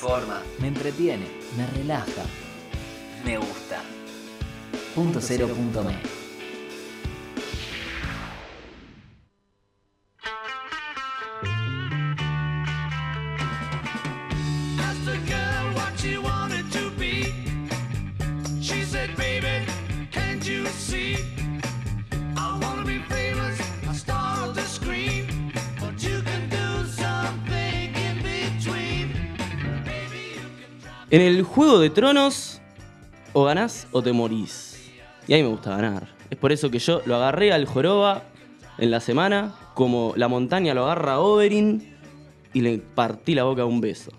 informa, me entretiene, me relaja. Me gusta. Punto cero punto me. En el Juego de Tronos, o ganás o te morís. Y a mí me gusta ganar. Es por eso que yo lo agarré al Joroba en la semana, como la montaña lo agarra a Oberyn, y le partí la boca a un beso.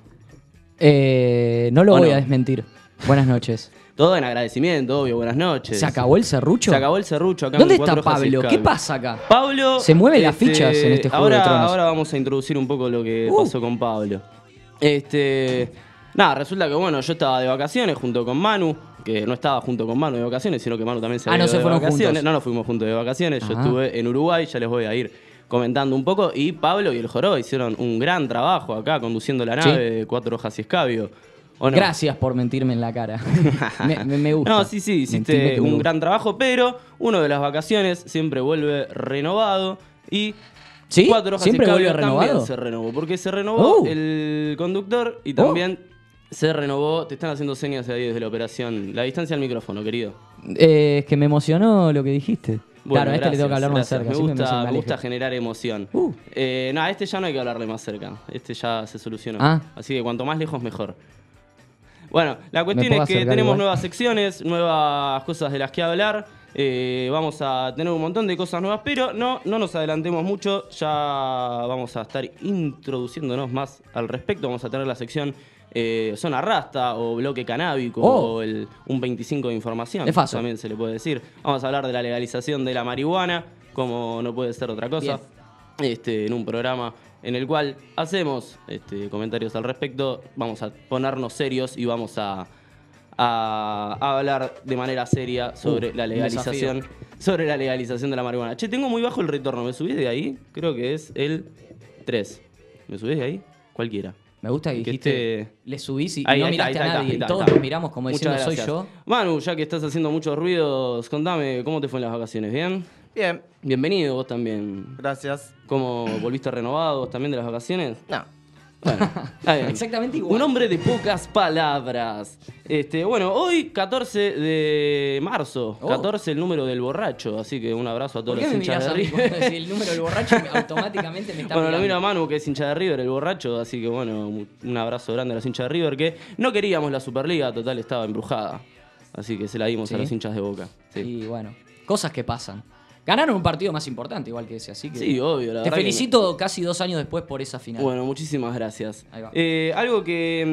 Eh, no lo ¿O voy no? a desmentir. Buenas noches. Todo en agradecimiento, obvio, buenas noches. ¿Se acabó el serrucho? Se acabó el serrucho acá ¿Dónde en está Pablo? ¿Qué pasa acá? Pablo. Se mueven las fichas en este Juego de ahora, Tronos. Ahora vamos a introducir un poco lo que Uh. pasó con Pablo. Este. Nada, resulta que bueno, yo estaba de vacaciones junto con Manu, que no estaba junto con Manu de vacaciones, sino que Manu también se Ah, había no ido se de fueron vacaciones. juntos. No nos fuimos juntos de vacaciones. Yo estuve en Uruguay, ya les voy a ir comentando un poco. Y Pablo y el Joroba hicieron un gran trabajo acá conduciendo la Sí. nave de cuatro hojas y escabio. Gracias por mentirme en la cara. me, me- me gusta. No, sí, sí, hiciste un gran trabajo, pero uno de las vacaciones siempre vuelve renovado y ¿Sí? Cuatro Hojas ¿Siempre y Escabio vuelve también renovado? se renovó, porque se renovó Oh. el conductor y también se renovó, te están haciendo señas ahí desde la operación, la distancia al micrófono, querido. Eh, es que me emocionó lo que dijiste. Bueno, claro, a este le tengo que gracias, hablar más cerca. Me gusta, me gusta generar emoción. Uh. Eh, no, a este ya no hay que hablarle más cerca. Este ya se solucionó. Ah. Así que cuanto más lejos, mejor. Bueno, la cuestión es que tenemos igual? nuevas secciones, nuevas cosas de las que hablar. Eh, vamos a tener un montón de cosas nuevas, pero no, no nos adelantemos mucho. Ya vamos a estar introduciéndonos más al respecto. Vamos a tener la sección eh, zona rasta o bloque canábico Oh. o el, un 25 de información. Es fácil. También se le puede decir. Vamos a hablar de la legalización de la marihuana, como no puede ser otra cosa. Este, en un programa en el cual hacemos este, comentarios al respecto. Vamos a ponernos serios y vamos a, a- a hablar de manera seria sobre Uh, la legalización. Sobre la legalización de la marihuana. Che, tengo muy bajo el retorno. ¿Me subís de ahí? Creo que es el 3. ¿Me subís de ahí? Cualquiera. Me gusta que Que dijiste, esté- le subís y, Ahí, no ahí miraste ahí a nadie. todos nos miramos como diciendo, soy yo. Manu, ya que estás haciendo muchos ruidos, contame, ¿cómo te fue en las vacaciones? ¿Bien? Bien, Bienvenido vos también. gracias. ¿Cómo volviste renovado vos también de las vacaciones? No, Bueno. Exactamente igual. Un hombre de pocas palabras. Este, bueno, hoy 14 de marzo, Oh. 14 el número del borracho, así que un abrazo a ¿Por todos qué los hinchas de River. el número del borracho automáticamente me está Bueno, lo miro a Manu, que es hincha de River, el borracho, así que bueno, un abrazo grande a los hinchas de River, que no queríamos la Superliga, total estaba embrujada. Así que se la dimos a los hinchas de Boca. Sí, Y bueno, cosas que pasan. Ganaron un partido más importante, igual que ese, así que. Sí, obvio, la Te verdad que- felicito casi dos años después por esa final. Bueno, muchísimas gracias. Ahí va. Eh, algo que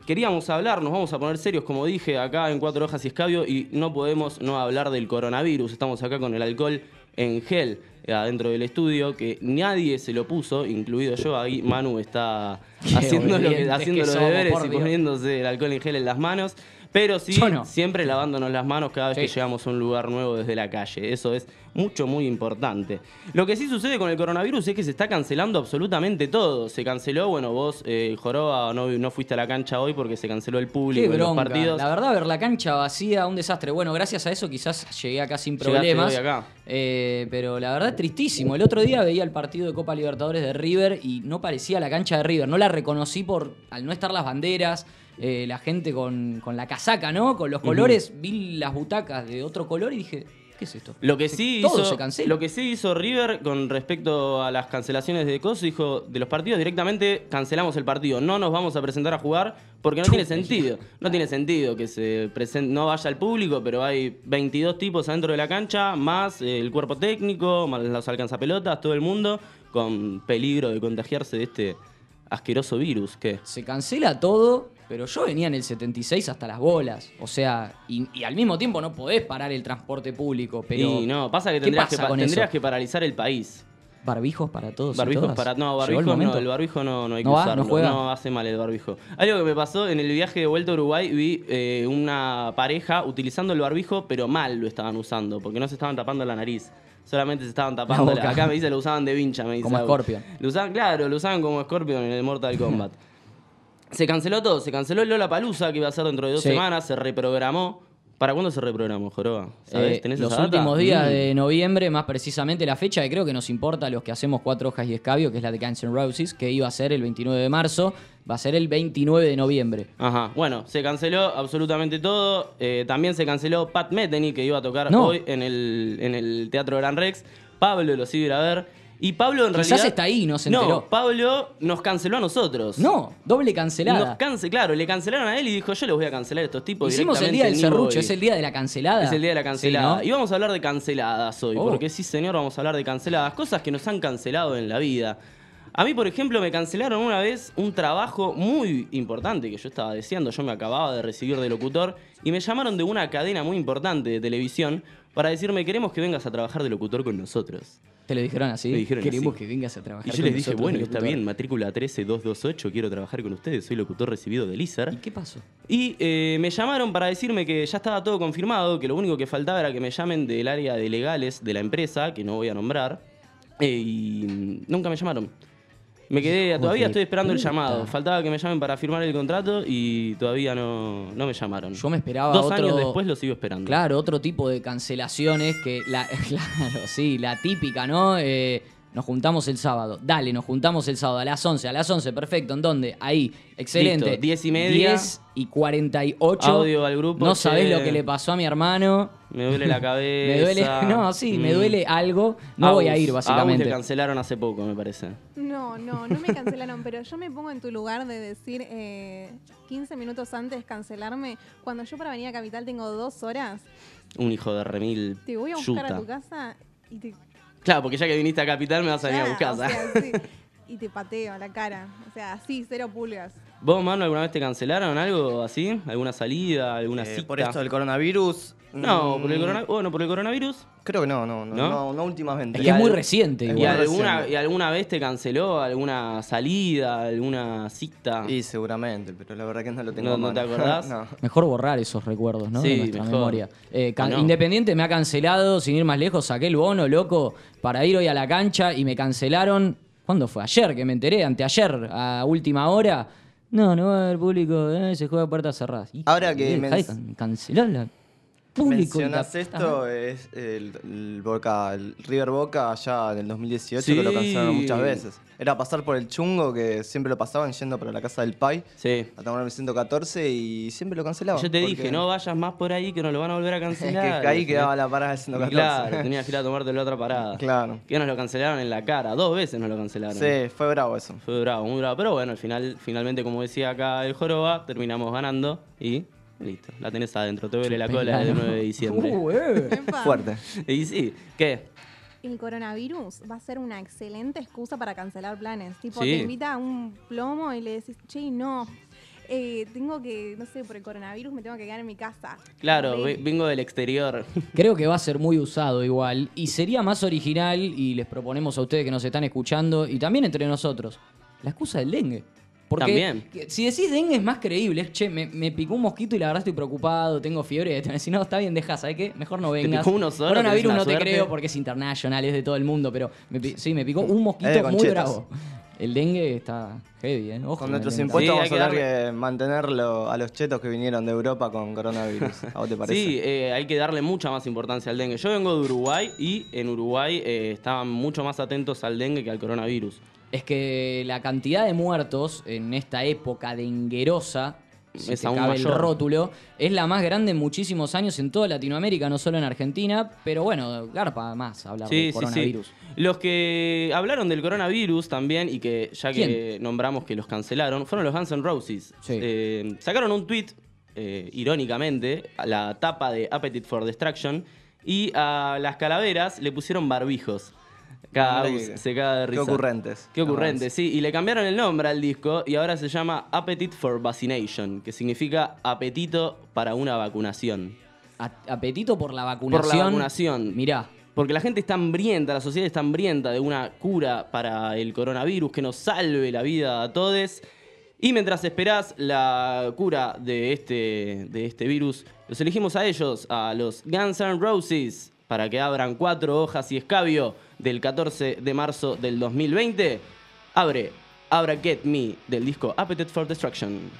mm, queríamos hablar, nos vamos a poner serios, como dije, acá en Cuatro Hojas y Escabio, y no podemos no hablar del coronavirus. Estamos acá con el alcohol en gel eh, adentro del estudio, que nadie se lo puso, incluido yo. Ahí Manu está Qué haciendo, lo que- obedientes haciendo que los somos, deberes y Dios. poniéndose el alcohol en gel en las manos. Pero sí, no. siempre lavándonos las manos cada vez Sí. que llegamos a un lugar nuevo desde la calle. Eso es mucho, muy importante. Lo que sí sucede con el coronavirus es que se está cancelando absolutamente todo. Se canceló, bueno, vos, eh, Joroba, no, no fuiste a la cancha hoy porque se canceló el público Qué los partidos. La verdad, ver la cancha vacía, un desastre. Bueno, gracias a eso quizás llegué acá sin problemas. acá. Eh, pero la verdad, tristísimo. El otro día veía el partido de Copa Libertadores de River y no parecía la cancha de River. No la reconocí por al no estar las banderas, eh, la gente con, con la casaca, ¿no? Con los colores. Vi las butacas de otro color y dije, ¿qué es esto? Lo que sí Todo hizo, se cancela. Lo que sí hizo River con respecto a las cancelaciones de Coso, dijo de los partidos directamente cancelamos el partido. No nos vamos a presentar a jugar porque no tiene sentido. No tiene sentido que se presen- no vaya el público, pero hay 22 tipos adentro de la cancha, más eh, el cuerpo técnico, más los alcanzapelotas, todo el mundo, con peligro de contagiarse de este asqueroso virus. ¿Qué? Se cancela todo, pero yo venía en el 76 hasta las bolas. O sea, y, y al mismo tiempo no podés parar el transporte público. Pero y no, pasa que ¿qué tendrías, pasa que, pa- tendrías que paralizar el país. Barbijos para todos. y Barbijos todas. para. No, ¿Llegó barbijos el no, el barbijo no, no hay que ¿No va? ¿No usarlo. juega? hace mal el barbijo. Algo que me pasó en el viaje de vuelta a Uruguay, vi eh, una pareja utilizando el barbijo, pero mal lo estaban usando, porque no se estaban tapando la nariz. Solamente se estaban tapando. Acá me dice lo usaban de vincha, me dice. Como. Scorpion. Lo usaban, claro, lo usaban como Scorpion en el Mortal Kombat. Se canceló todo, se canceló el Lola Palusa, que iba a ser dentro de dos Sí. semanas, se reprogramó. ¿Para cuándo se reprogramó, Joroba? Eh, ¿Tenés los esa data? últimos días Mm. de noviembre, más precisamente la fecha que creo que nos importa a los que hacemos cuatro hojas y escabio, que es la de Guns N' Roses, que iba a ser el 29 de marzo, va a ser el 29 de noviembre. Ajá, bueno, se canceló absolutamente todo. Eh, también se canceló Pat Metheny, que iba a tocar No. hoy en el, en el Teatro Gran Rex. Pablo lo sigue a ver. Y Pablo en Quizás realidad. está ahí, no se enteró. No, Pablo nos canceló a nosotros. No, doble Nos cancelada. cance, claro, le cancelaron a él y dijo: Yo les voy a cancelar a estos tipos. Hicimos el día del serrucho, voy". es el día de la cancelada. Es el día de la Sí, cancelada. ¿no? Y vamos a hablar de canceladas hoy, Oh. porque sí, señor, vamos a hablar de canceladas. Cosas que nos han cancelado en la vida. A mí, por ejemplo, me cancelaron una vez un trabajo muy importante que yo estaba deseando. Yo me acababa de recibir de locutor y me llamaron de una cadena muy importante de televisión para decirme: Queremos que vengas a trabajar de locutor con nosotros. Te lo dijeron así. Me dijeron Queremos así. que vengas a trabajar Y yo con les dije: Bueno, locutor". está bien, matrícula 13228, quiero trabajar con ustedes. Soy locutor recibido del ISER. ¿Y qué pasó? Y eh, me llamaron para decirme que ya estaba todo confirmado, que lo único que faltaba era que me llamen del área de legales de la empresa, que no voy a nombrar. eh, y nunca me llamaron. Me quedé, todavía estoy esperando el llamado. Faltaba que me llamen para firmar el contrato y todavía no, no me llamaron. Yo me esperaba Dos otro- años después lo sigo esperando. Claro, otro tipo de cancelaciones que la, claro, sí, la típica, ¿no? Eh, nos juntamos el sábado. Dale, nos juntamos el sábado a las 11. A las 11, perfecto. ¿En dónde? Ahí. Excelente. Listo, 10 y media. 10 y 48. Audio al grupo, No che. sabés lo que le pasó a mi hermano. Me duele la cabeza. Me duele. No, sí, me Mm. duele algo. No voy a ir, básicamente. te cancelaron hace poco, me parece. No, no, no me cancelaron, pero yo me pongo en tu lugar de decir eh, 15 minutos antes cancelarme. Cuando yo para venir a Capital tengo dos horas, Un hijo de remil. te voy a buscar yuta. a tu casa y te. Claro, porque ya que viniste a Capital me vas a venir a buscar. o sea, sí, y te pateo a la cara. O sea, así, cero pulgas. ¿Vos, mano, alguna vez te cancelaron algo así? ¿Alguna salida? ¿Alguna Eh, cita? por esto del coronavirus. No, por el, mm, corona... bueno, por el coronavirus. Creo que no, no, no, ¿No? no, no últimamente. Es que es muy reciente. ¿Y igual. alguna. ¿Y alguna vez te canceló alguna salida, alguna cita? Y seguramente, pero la verdad que no lo tengo ¿No- a no te acordás? no. Mejor borrar esos recuerdos, ¿no? Sí, de nuestra mejor. memoria. Eh, can- ¿O no? Independiente me ha cancelado, sin ir más lejos, saqué el bono, loco, para ir hoy a la cancha y me cancelaron. ¿Cuándo fue? Ayer que me enteré, anteayer, a última hora. No, no va a haber público, eh, se juega a puertas cerradas. Hijo Ahora de que men- can- canceló la público. Mencionas esto, es el, el Boca, el River Boca allá en el 2018 Sí. que lo cancelaron muchas veces. Era pasar por el chungo que siempre lo pasaban yendo para la casa del Pai Sí. a tomar el 114 y siempre lo cancelaban. Yo te dije, no vayas más por ahí que nos lo van a volver a Es cancelar. que ahí quedaba la parada del Y 114. Claro, tenías que ir a tomarte la otra parada. Claro. Que nos lo cancelaron en la cara. Dos veces nos lo cancelaron. Sí, fue bravo eso. Fue bravo, muy bravo. Pero bueno, al final, finalmente, como decía acá el Joroba, terminamos ganando y listo. La tenés adentro. Te duele la cola del 9 de diciembre. Uh, eh. Fuerte. Y sí, ¿qué? El coronavirus va a ser una excelente excusa para cancelar planes. Tipo, Sí. te invita a un plomo y le decís, che, no, eh, tengo que, no sé, por el coronavirus me tengo que quedar en mi casa. Claro, Re- vengo del exterior. Creo que va a ser muy usado igual y sería más original y les proponemos a ustedes que nos están escuchando y también entre nosotros la excusa del dengue. Porque También. si decís dengue es más creíble, es, che, me, me picó un mosquito y la verdad estoy preocupado, tengo fiebre, te decir, no, está bien, deja, ¿sabes qué? Mejor no vengas. picó uno solo, Coronavirus no te creo porque es internacional, es de todo el mundo, pero me sí, me picó un Es mosquito muy bravo. El dengue está heavy, ¿eh? Ojo Con nuestros impuestos Sí, vamos a que tener que mantenerlo a los chetos que vinieron de Europa con coronavirus. ¿A vos te parece? Sí, eh, hay que darle mucha más importancia al dengue. Yo vengo de Uruguay y en Uruguay eh, estaban mucho más atentos al dengue que al coronavirus. Es que la cantidad de muertos en esta época denguerosa, si Es te aún cabe el rótulo, es la más grande en muchísimos años en toda Latinoamérica, no solo en Argentina, pero bueno, garpa más hablar Sí, de sí, sí. coronavirus. Los que hablaron del coronavirus también y que ya que nombramos que los cancelaron fueron los Guns N' Roses. Sí. Eh, sacaron un tweet, eh, irónicamente, a la tapa de Appetite for Destruction y a las calaveras le pusieron barbijos. Cada se caga de qué risa. ocurrentes. Qué ocurrente, Avance. sí. Y le cambiaron el nombre al disco y ahora se llama Appetite for Vaccination, que significa apetito para una vacunación. A- apetito por la vacunación. Por la vacunación. Mirá, Porque la gente está hambrienta, la sociedad está hambrienta de una cura para el coronavirus que nos salve la vida a todos. Y mientras esperás la cura de este, de este virus, los elegimos a ellos, a los Guns N' Roses, para que abran cuatro hojas y escabio del 14 de marzo del 2020. Abre Abra Get Me del disco Appetite for Destruction.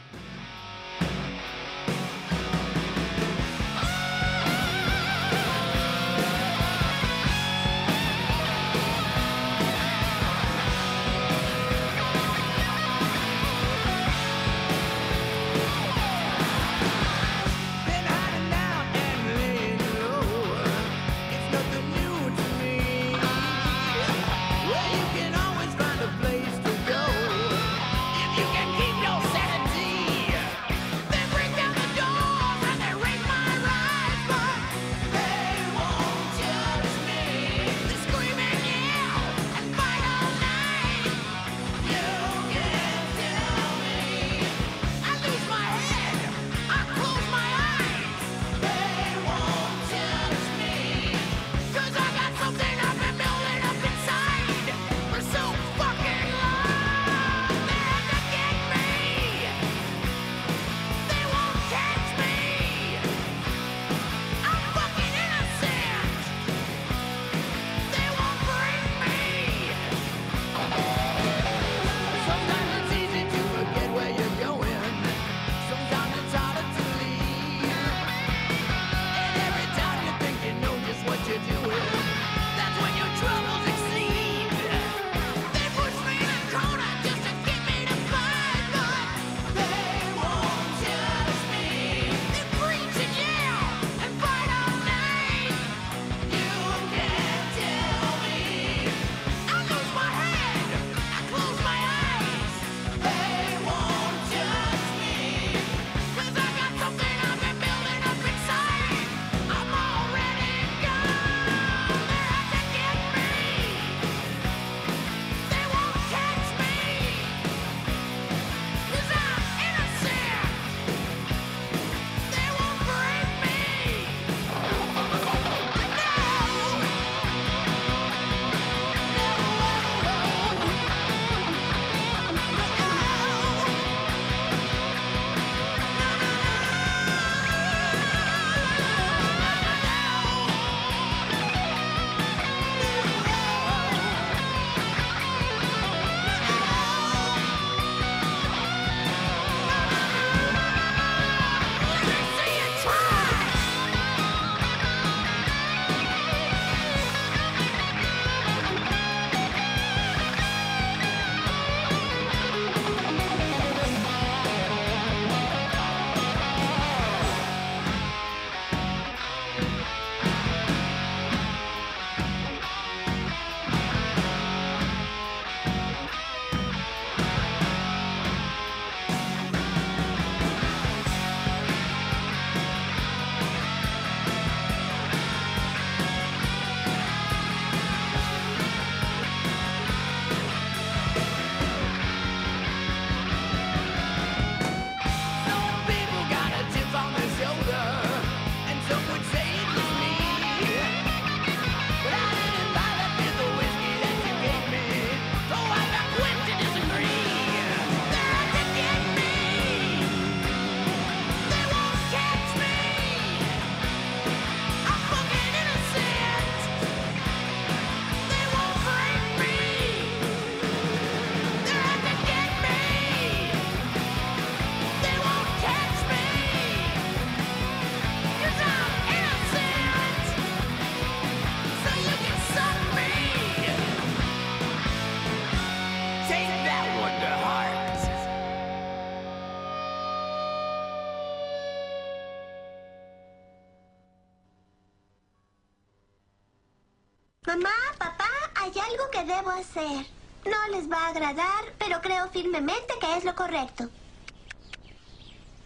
hacer. No les va a agradar, pero creo firmemente que es lo correcto.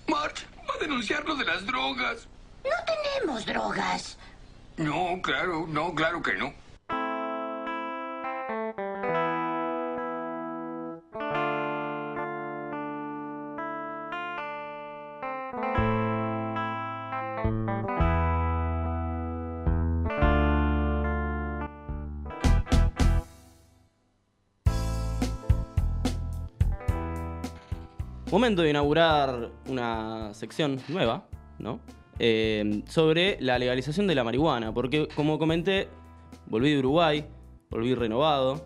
March va a denunciarlo de las drogas. No tenemos drogas. No, claro, no, claro que no. momento de inaugurar una sección nueva, ¿no? Eh, sobre la legalización de la marihuana, porque como comenté, volví de Uruguay, volví renovado,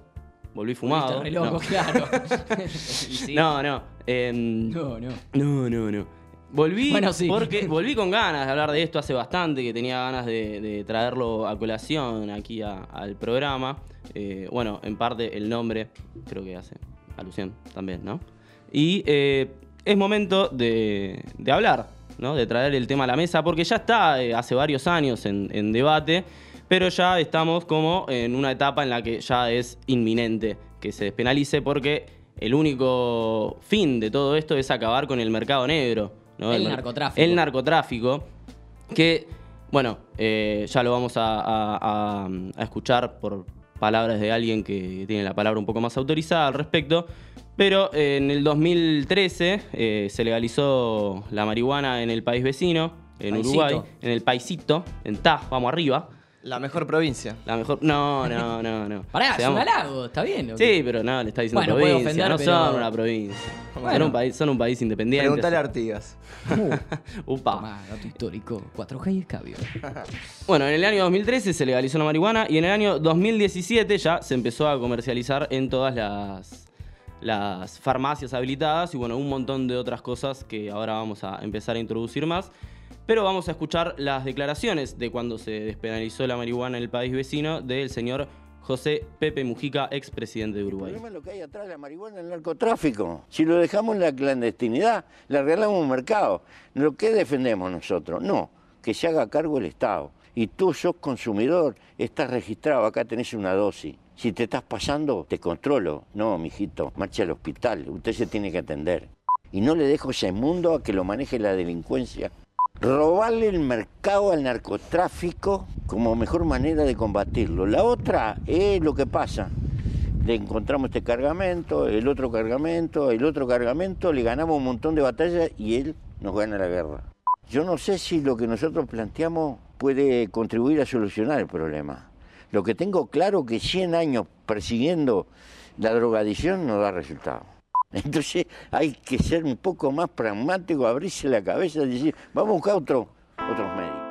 volví fumado. Re loco, no. claro. No, no. Em, no, no. No, no, no. Volví, porque, volví con ganas de hablar de esto hace bastante, que tenía ganas de, traerlo a colación aquí al programa. Eh, bueno, en parte el nombre creo que hace alusión también, ¿no? Y eh, es momento de, de hablar, ¿no? De traer el tema a la mesa, porque ya está eh, hace varios años en, en debate, pero ya estamos como en una etapa en la que ya es inminente que se despenalice, porque el único fin de todo esto es acabar con el mercado negro. ¿no? El narcotráfico. El narcotráfico, que, bueno, eh, ya lo vamos a, a- a- a escuchar por palabras de alguien que tiene la palabra un poco más autorizada al respecto. Pero eh, en el 2013 eh, se legalizó la marihuana en el país vecino, en. Uruguay, en el paisito, en Ta, vamos arriba. La mejor provincia. La mejor. No, no, no, no. Pará, es un halago, está bien. Sí, pero no, le está diciendo Bueno, provincia. ofender, no pero- son una provincia. Son, Bueno. un país, son un país independiente. Preguntale a Artigas. Upa. Tomá, dato histórico. 4G y escabio. Bueno, en el año 2013 se legalizó la marihuana y en el año 2017 ya se empezó a comercializar en todas las, las farmacias habilitadas y bueno, un montón de otras cosas que ahora vamos a empezar a introducir más. Pero vamos a escuchar las declaraciones de cuando se despenalizó la marihuana en el país vecino del señor José Pepe Mujica, expresidente de El Uruguay. problema es lo que hay atrás de la marihuana, el narcotráfico. Si lo dejamos en la clandestinidad, le regalamos un mercado. ¿Lo que defendemos nosotros? No, que se haga cargo el Estado. Y tú sos consumidor, estás registrado, acá tenés una dosis. Si te estás pasando, te controlo. No, mijito, marcha al hospital, usted se tiene que atender. Y no le dejo ese mundo a que lo maneje la delincuencia. Robarle el mercado al narcotráfico como mejor manera de combatirlo. La otra es lo que pasa le encontramos este cargamento, el otro cargamento, el otro cargamento, le ganamos un montón de batallas y él nos gana la guerra. Yo no sé si lo que nosotros planteamos puede contribuir a solucionar el problema. Lo que tengo claro que 100 años persiguiendo la drogadicción no da resultado. Entonces hay que ser un poco más pragmático, abrirse la cabeza y decir, vamos a buscar otro, otros medios.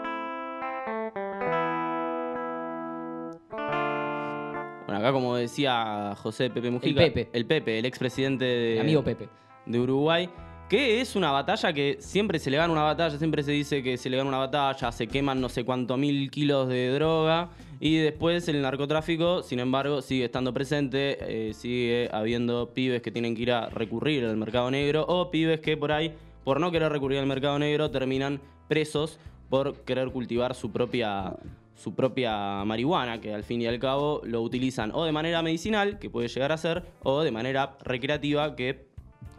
Bueno, acá como decía José Pepe Mujica, Pepe. el Pepe, el expresidente de, El amigo Pepe. de Uruguay, que es una batalla que siempre se le gana una batalla, siempre se dice que se le gana una batalla, se queman no sé cuánto mil kilos de droga y después el narcotráfico, sin embargo, sigue estando presente, eh, sigue habiendo pibes que tienen que ir a recurrir al mercado negro o pibes que por ahí, por no querer recurrir al mercado negro, terminan presos por querer cultivar su propia su propia marihuana, que al fin y al cabo lo utilizan o de manera medicinal, que puede llegar a ser, o de manera recreativa, que,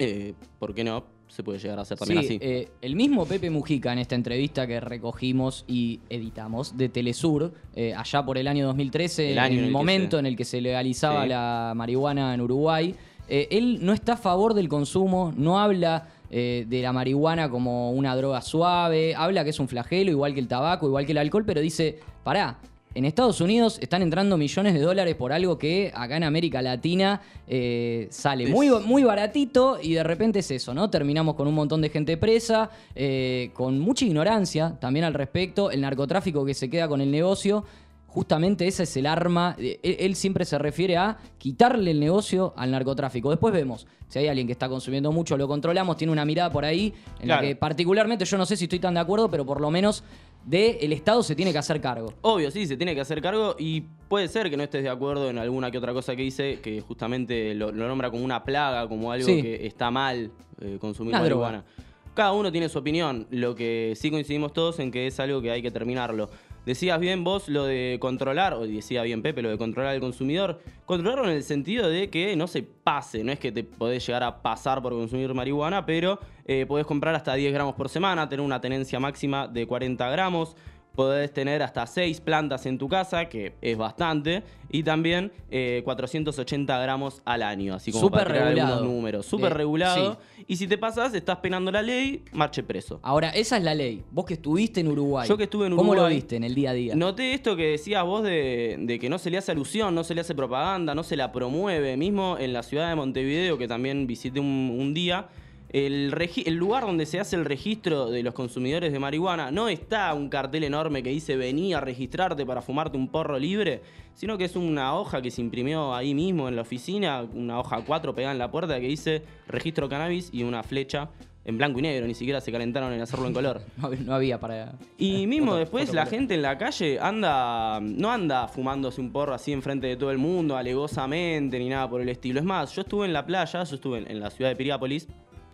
eh, ¿por qué no? Se puede llegar a hacer también Sí, así. eh, el mismo Pepe Mujica en esta entrevista que recogimos y editamos de Telesur, eh, allá por el año 2013, El año en el, momento se- en el que se legalizaba Sí. la marihuana en Uruguay, eh, él no está a favor del consumo, no habla eh, de la marihuana como una droga suave, habla que es un flagelo, igual que el tabaco, igual que el alcohol, pero dice, pará, en Estados Unidos están entrando millones de dólares por algo que acá en América Latina eh, sale muy, muy baratito y de repente es eso, ¿no? Terminamos con un montón de gente presa, eh, con mucha ignorancia también al respecto, el narcotráfico que se queda con el negocio. Justamente ese es el arma. eh, Él, él siempre se refiere a quitarle el negocio al narcotráfico. Después vemos, si hay alguien que está consumiendo mucho, lo controlamos, tiene una mirada por ahí, en Claro. la que particularmente yo no sé si estoy tan de acuerdo, pero por lo menos de el Estado se tiene que hacer cargo. Obvio, sí, se tiene que hacer cargo y puede ser que no estés de acuerdo en alguna que otra cosa que dice, que justamente lo, lo nombra como una plaga, como algo Sí. que está mal eh, consumir Una marihuana. droga. Cada uno tiene su opinión, lo que sí coincidimos todos en que es algo que hay que terminarlo. Decías bien vos lo de controlar, o decía bien Pepe, lo de controlar al consumidor. Controlarlo en el sentido de que no se pase, no es que te podés llegar a pasar por consumir marihuana, pero eh, podés comprar hasta 10 gramos por semana, tener una tenencia máxima de 40 gramos. Podés tener hasta 6 plantas en tu casa, que es bastante, y también eh, 480 gramos al año, así como Súper para regulado. algunos números. Súper regulado. Y si te pasas, estás penando la ley, marche preso. Ahora, esa es la ley. Vos que estuviste en Uruguay. Yo que estuve en ¿Cómo lo Uruguay, viste en el día a día? Noté esto que decías vos de, de que no se le hace alusión, no se le hace propaganda, no se la promueve. Mismo en la ciudad de Montevideo, que también visité un, un día, El, lugar donde se hace el registro de los consumidores de marihuana no está un cartel enorme que dice vení a registrarte para fumarte un porro libre, sino que es una hoja que se imprimió ahí mismo en la oficina, una hoja 4 pegada en la puerta que dice registro cannabis y una flecha en blanco y negro, ni siquiera se calentaron en hacerlo en color. No, hab- no había para. Y mismo después la color. gente en la calle anda, no anda fumándose un porro así enfrente de todo el mundo, alegosamente, ni nada por el estilo. Es más, yo estuve en la playa, yo estuve en, en la ciudad de Piriápolis,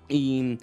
y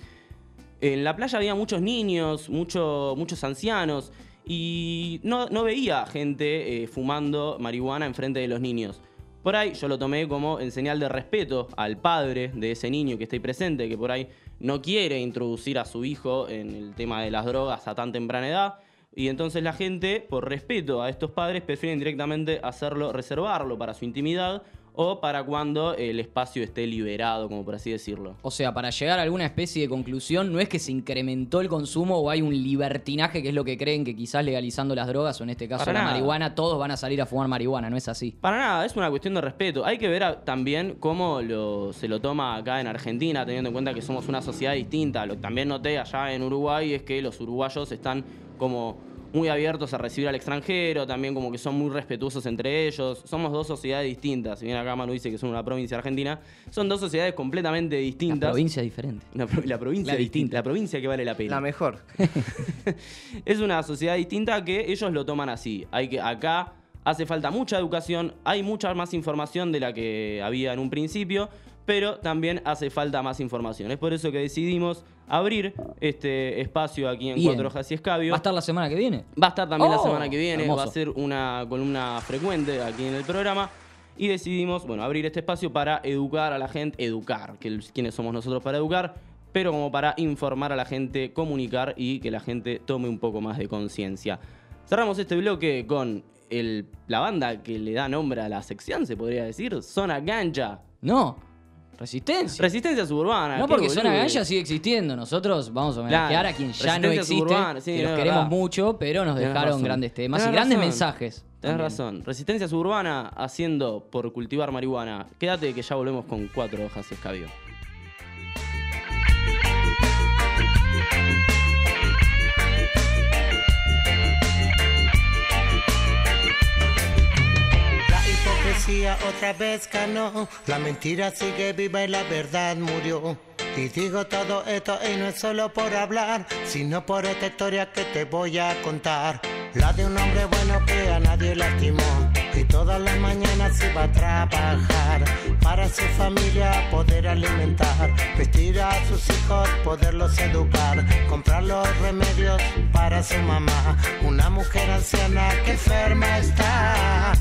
en la playa había muchos niños, mucho- muchos ancianos, y no, no veía gente eh, fumando marihuana enfrente de los niños. Por ahí yo lo tomé como en señal de respeto al padre de ese niño que está ahí presente, que por ahí no quiere introducir a su hijo en el tema de las drogas a tan temprana edad. Y entonces la gente, por respeto a estos padres, prefieren directamente hacerlo, reservarlo para su intimidad o para cuando el espacio esté liberado, como por así decirlo. O sea, para llegar a alguna especie de conclusión, no es que se incrementó el consumo o hay un libertinaje, que es lo que creen que quizás legalizando las drogas o en este caso Para la nada. marihuana, todos van a salir a fumar marihuana, no es así. Para nada, es una cuestión de respeto. Hay que ver a- también cómo lo- se lo toma acá en Argentina, teniendo en cuenta que somos una sociedad distinta. Lo que también noté allá en Uruguay es que los uruguayos están como muy abiertos a recibir al extranjero, también como que son muy respetuosos entre ellos. Somos dos sociedades distintas. Si bien acá Manu dice que son una provincia argentina, son dos sociedades completamente La distintas. provincia es diferente. Pro- la provincia La distinta, distinta. la provincia que vale la pena. La mejor. es una sociedad distinta que ellos lo toman así. Hay que acá hace falta mucha educación, hay mucha más información de la que había en un principio, pero también hace falta más información. Es por eso que decidimos abrir este espacio aquí en Bien. Cuatro Hojas y Escabio. ¿Va a estar la semana que viene? Va a estar también la Oh, semana que viene, hermoso. va a ser una columna frecuente aquí en el programa. Y decidimos, bueno, abrir este espacio para educar a la gente, educar, que quiénes somos nosotros para educar, pero como para informar a la gente, comunicar y que la gente tome un poco más de conciencia. Cerramos este bloque con el- la banda que le da nombre a la sección, se podría decir, Zona Ganja. No. Resistencia. Resistencia suburbana. no porque Zona. Ganja sigue existiendo. Nosotros vamos a homenajear Claro. a quien ya no existe. sí, que los queremos verdad. mucho, pero nos Tenés dejaron razón. grandes temas y grandes mensajes. También. razón. Resistencia suburbana haciendo por cultivar marihuana. Quédate que ya volvemos con cuatro hojas y escabio. Otra vez ganó, la mentira sigue viva y la verdad murió. Y digo todo esto y no es solo por hablar, sino por esta historia que te voy a contar. La de un hombre bueno que a nadie lastimó y todas las mañanas iba a trabajar para su familia poder alimentar, vestir a sus hijos, poderlos educar, comprar los remedios para su mamá, una mujer anciana que enferma está.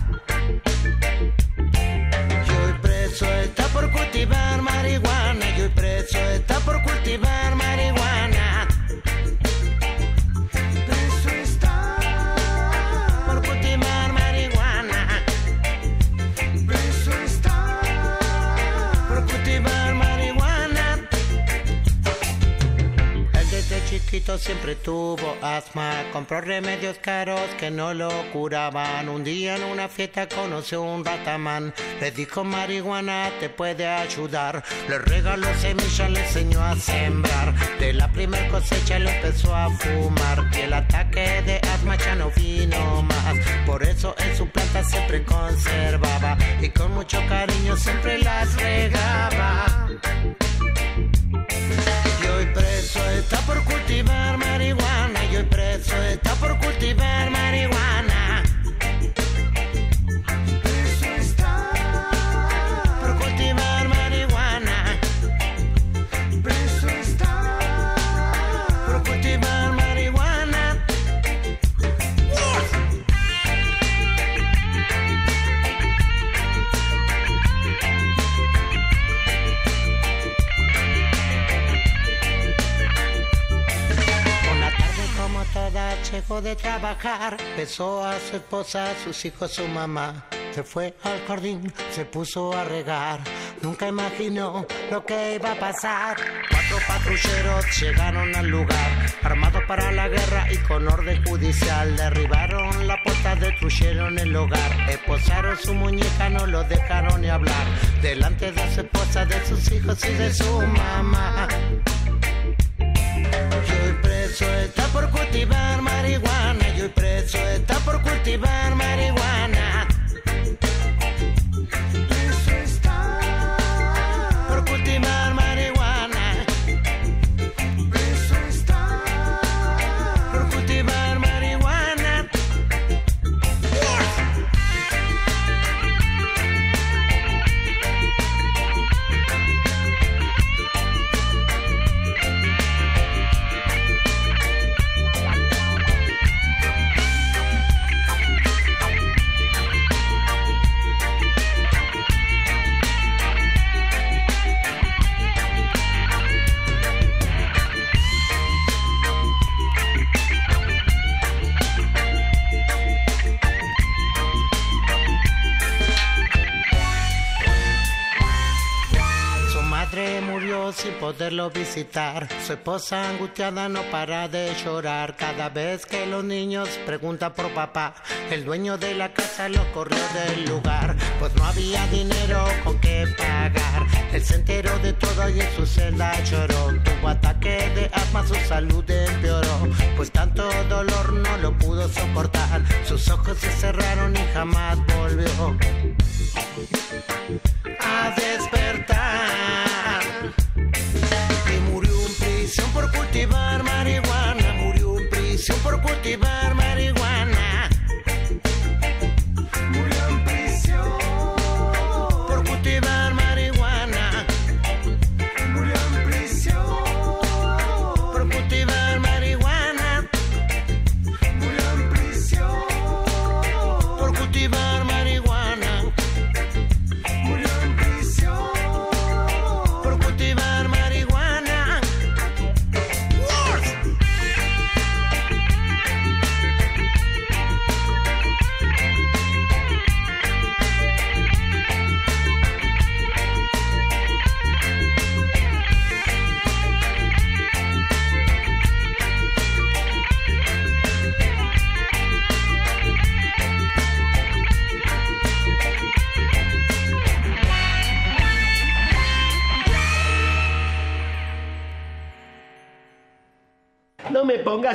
Preso está por cultivar marihuana. Y hoy preso está por cultivar marihuana. Chiquito siempre tuvo asma, compró remedios caros que no lo curaban. Un día en una fiesta conoció un ratamán, le dijo marihuana te puede ayudar. Le regaló semillas, le enseñó a sembrar. De la primer cosecha le empezó a fumar y el ataque de asma ya no vino más. Por eso en su planta siempre conservaba y con mucho cariño siempre las regaba. Está por cultivar marihuana. Y hoy preso está por cultivar marihuana. Trabajar, besó a su esposa, sus hijos, su mamá. Se fue al jardín, se puso a regar. Nunca imaginó lo que iba a pasar. Cuatro patrulleros llegaron al lugar, armados para la guerra y con orden judicial. Derribaron la puerta, destruyeron el hogar. Esposaron su muñeca, no lo dejaron ni hablar. Delante de su esposa, de sus hijos y de su mamá. preso está por cultivar marihuana. Hoy preso está por cultivar marihuana. Poderlo visitar. Su esposa angustiada no para de llorar. Cada vez que los niños preguntan por papá, el dueño de la casa lo corrió del lugar. Pues no había dinero con qué pagar. Él se enteró de todo y en su celda lloró. Tuvo ataque de asma, su salud empeoró. Pues tanto dolor no lo pudo soportar. Sus ojos se cerraron y jamás volvió a por cultivar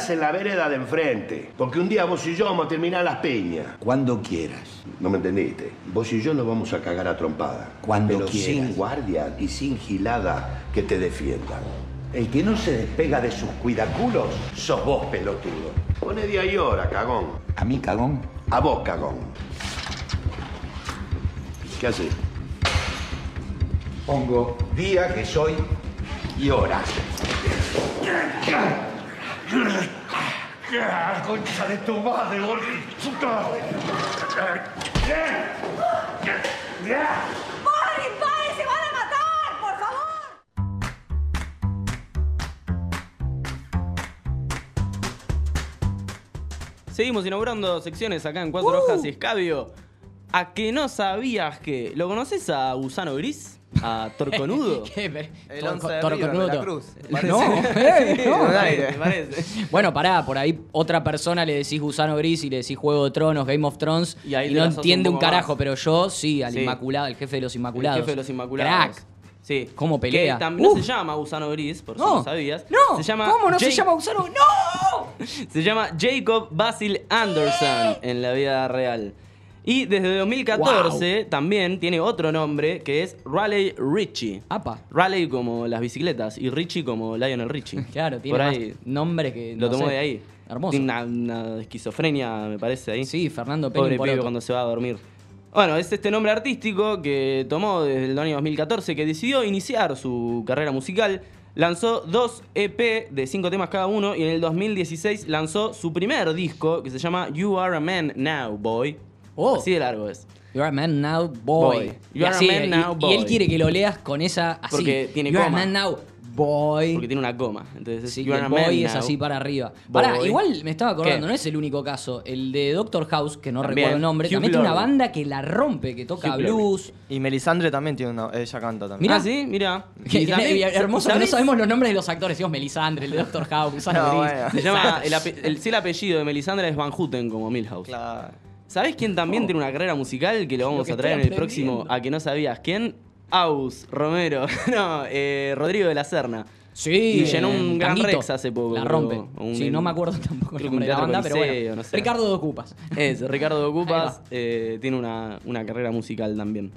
En la vereda de enfrente, porque un día vos y yo vamos a terminar las peñas. Cuando quieras. No me entendiste. Vos y yo nos vamos a cagar a trompada. Cuando Pero quieras. sin guardia y sin gilada que te defiendan. El que no se despega de sus cuidaculos sos vos, pelotudo. Pone día y hora, cagón. ¿A mí, cagón? A vos, cagón. ¿Qué haces? Pongo día que soy y hora. Concha de tu madre, puta. ¡Paren, paren! ¡Se van a matar! ¡Por favor! Seguimos inaugurando secciones acá en Cuatro Hojas y Escabio. ¿A que no sabías que... ¿Lo conoces a Gusano Gris? ¿A Torconudo? ¿Qué? El Tor- once de Torconudo. de la Cruz. No, Parece. eh, no. Bueno, pará, por ahí otra persona le decís Gusano Gris y le decís Juego de Tronos, Game of Thrones, Y ahí no entiende un carajo, más. pero yo sí, al Sí. Inmaculado, el jefe de los Inmaculados. El jefe de los Inmaculados. Crack. Sí. ¿Cómo pelea? Que no se llama Gusano Gris, por si No. sabías. No, Se llama ¿cómo no se llama Gusano? ¡No! Se llama Jacob Basil Anderson en la vida real. Y desde 2014 también tiene otro nombre que es Raleigh Richie. Apa. Raleigh como las bicicletas y Richie como Lionel Richie. Claro, tiene Por más ahí nombre que. lo no tomó sé. de ahí. Hermoso. Tiene una, una esquizofrenia, me parece, ahí. Sí, Fernando Pobre pibe cuando se va a dormir. Bueno, es este nombre artístico que tomó desde el año 2014 que decidió iniciar su carrera musical. Lanzó dos EP de cinco temas cada uno y en el 2016 lanzó su primer disco que se llama You Are a Man Now, Boy. Oh. Así de largo es. You are a man now, boy. Boy. Y You are a así, man y- now, y, boy. él quiere que lo leas con esa así. Porque tiene You are a coma. man now, boy. Porque tiene una coma. Entonces es Sí, You y Are el a Man boy es Now. así para arriba. Boy. Pará, igual me estaba acordando, ¿Qué? no es el único caso. El de Doctor House, que no También, recuerdo el nombre, Hugh también tiene una banda que la rompe, que toca Hugh blues. Y Melisandre también tiene una. Ella canta también. Mirá. Ah, sí, mira. Y y hermoso que no sabemos los nombres de los actores. Digamos Melisandre, el de Doctor House, Gusano No, Gris. bueno. Se llama. El, el- sí, el apellido de Melisandre es Van Houten como Milhouse. Claro. ¿Sabés quién también tiene una carrera musical que lo vamos Lo a traer en el próximo. A que no sabías? ¿Quién? Aus, Romero. no, eh, Rodrigo de la Serna. Sí, Y llenó un Gran. Rex hace poco. La rompe. un- sí, no me acuerdo tampoco el nombre de la banda, pero Coliseo, bueno. no sé. Ricardo de Ocupas. Es, Ricardo de Ocupas eh, tiene una, una carrera musical también.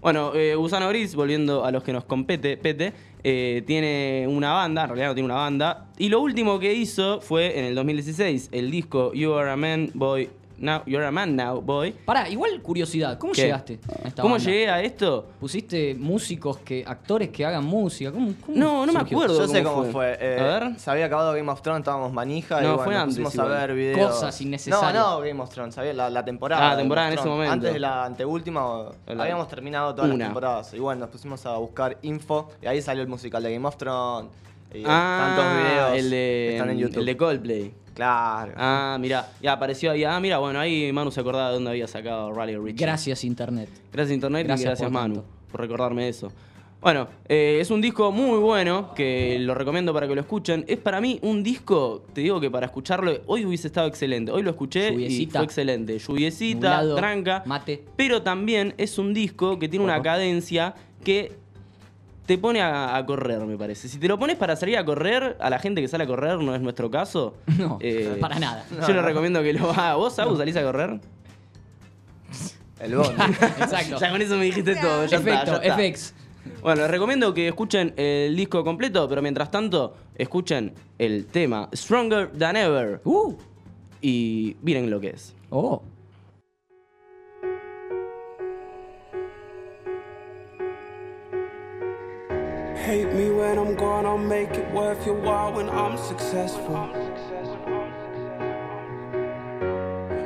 Bueno, eh, Gusano Gris, volviendo a los que nos compete, Pete, eh, tiene una banda, en realidad no tiene una banda, y lo último que hizo fue en el 2016, el disco You Are a Man Boy, Now, You're a Man Now Boy. Pará, igual curiosidad, ¿cómo ¿Qué? llegaste a esta ¿Cómo banda? llegué a esto? ¿Pusiste músicos, que actores que hagan música? ¿Cómo, cómo No, no me acuerdo. Yo sé cómo fue. fue. eh, A ver. Se había acabado Game of Thrones, estábamos manija y No, bueno, fue antes pusimos igual. a ver videos. Cosas innecesarias. No, no Game of Thrones, había la, la temporada. Ah, de temporada en ese momento. Antes de la anteúltima, La- habíamos terminado todas Una. las temporadas. Y bueno, nos pusimos a buscar info y ahí salió el musical de Game of Thrones. Y Ah, tantos videos el de, están en YouTube. el de Coldplay. Claro. Ah, mira, ya apareció ahí. Ah, mira, bueno, ahí Manu se acordaba de dónde había sacado Rally Rich. Gracias, Internet. Gracias Internet Gracias y gracias por Manu tanto. por recordarme eso. Bueno, eh, es un disco muy bueno que lo recomiendo para que lo escuchen. Es para mí un disco, te digo que para escucharlo, hoy hubiese estado excelente. Hoy lo escuché y Lluviecita. fue excelente. Lluviecita, Nublado, tranca. Mate. Pero también es un disco que tiene una cadencia que te pone a, a correr, me parece. Si te lo pones para salir a correr, a la gente que sale a correr, no es nuestro caso. No, eh, para nada. Yo les recomiendo que lo haga. ¿Vos, Agus, salís a correr? El bondi. Exacto. Ya con eso me dijiste todo. Ya está, Efecto, ya está. FX. Bueno, les recomiendo que escuchen el disco completo, pero mientras tanto, escuchen el tema Stronger Than Ever. Uh. Y miren lo que es. Oh. Hate me when I'm gone, I'll make it worth your while when I'm successful.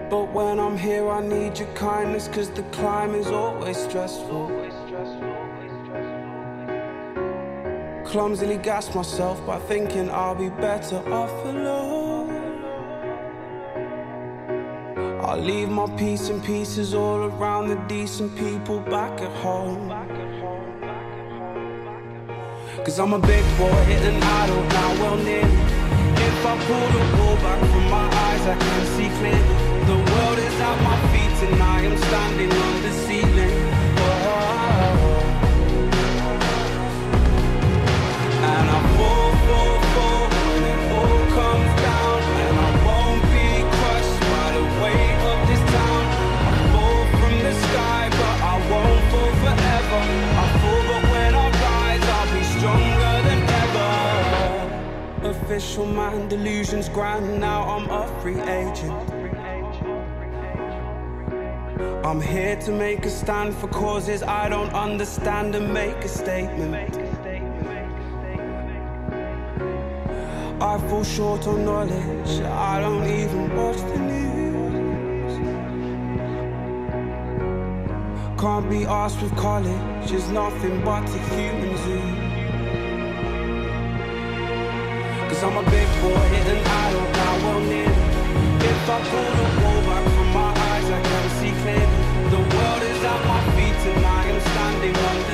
But when I'm here, I need your kindness, cause the climb is always stressful. Clumsily gas myself by thinking I'll be better off alone. I'll leave my piece in pieces all around the decent people back at home. Cause I'm a big boy and I don't now well nearly. If I pull the wool back from my eyes, I can see clearly. The world is at my feet and I am standing on the ceiling. Oh. And I fall, fall, ever. Official man, delusions grand. Now I'm a free agent. I'm here to make a stand for causes I don't understand and make a statement. I fall short on knowledge. I don't even watch the news. Can't be asked with college. It's nothing but a human zoo. Cause I'm a big boy and I don't know well near. If I pull the wool back from my eyes, I can see clearly. The world is at my feet and I am standing on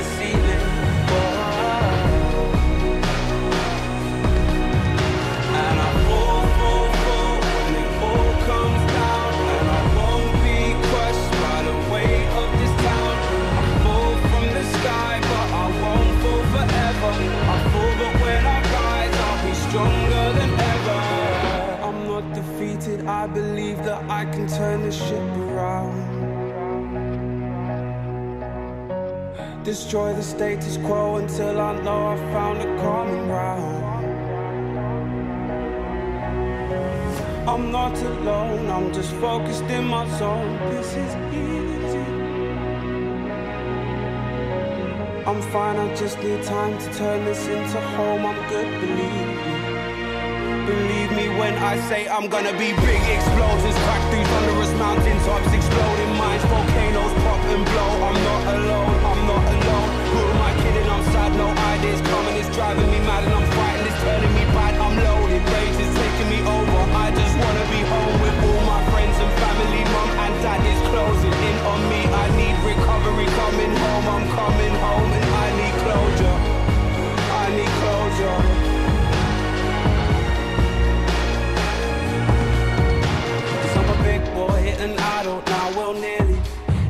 I'm not alone, I'm just focused in my zone. This is easy. I'm fine, I just need time to turn this into home. I'm good, believe me. Believe me when I say I'm gonna be big explosions, crack through thunderous mountaintops, exploding minds, volcanoes pop and blow. I'm not alone, I'm not alone. Who am I kidding? I'm sad, no ideas coming, it's driving me mad, and I'm frightened, it's turning me bad. Rage is taking me over. I just wanna be home with all my friends and family. Mum and dad is closing in on me. I need recovery, coming home. I'm coming home, and I need closure. I need closure. Boy and I don't know well nearly.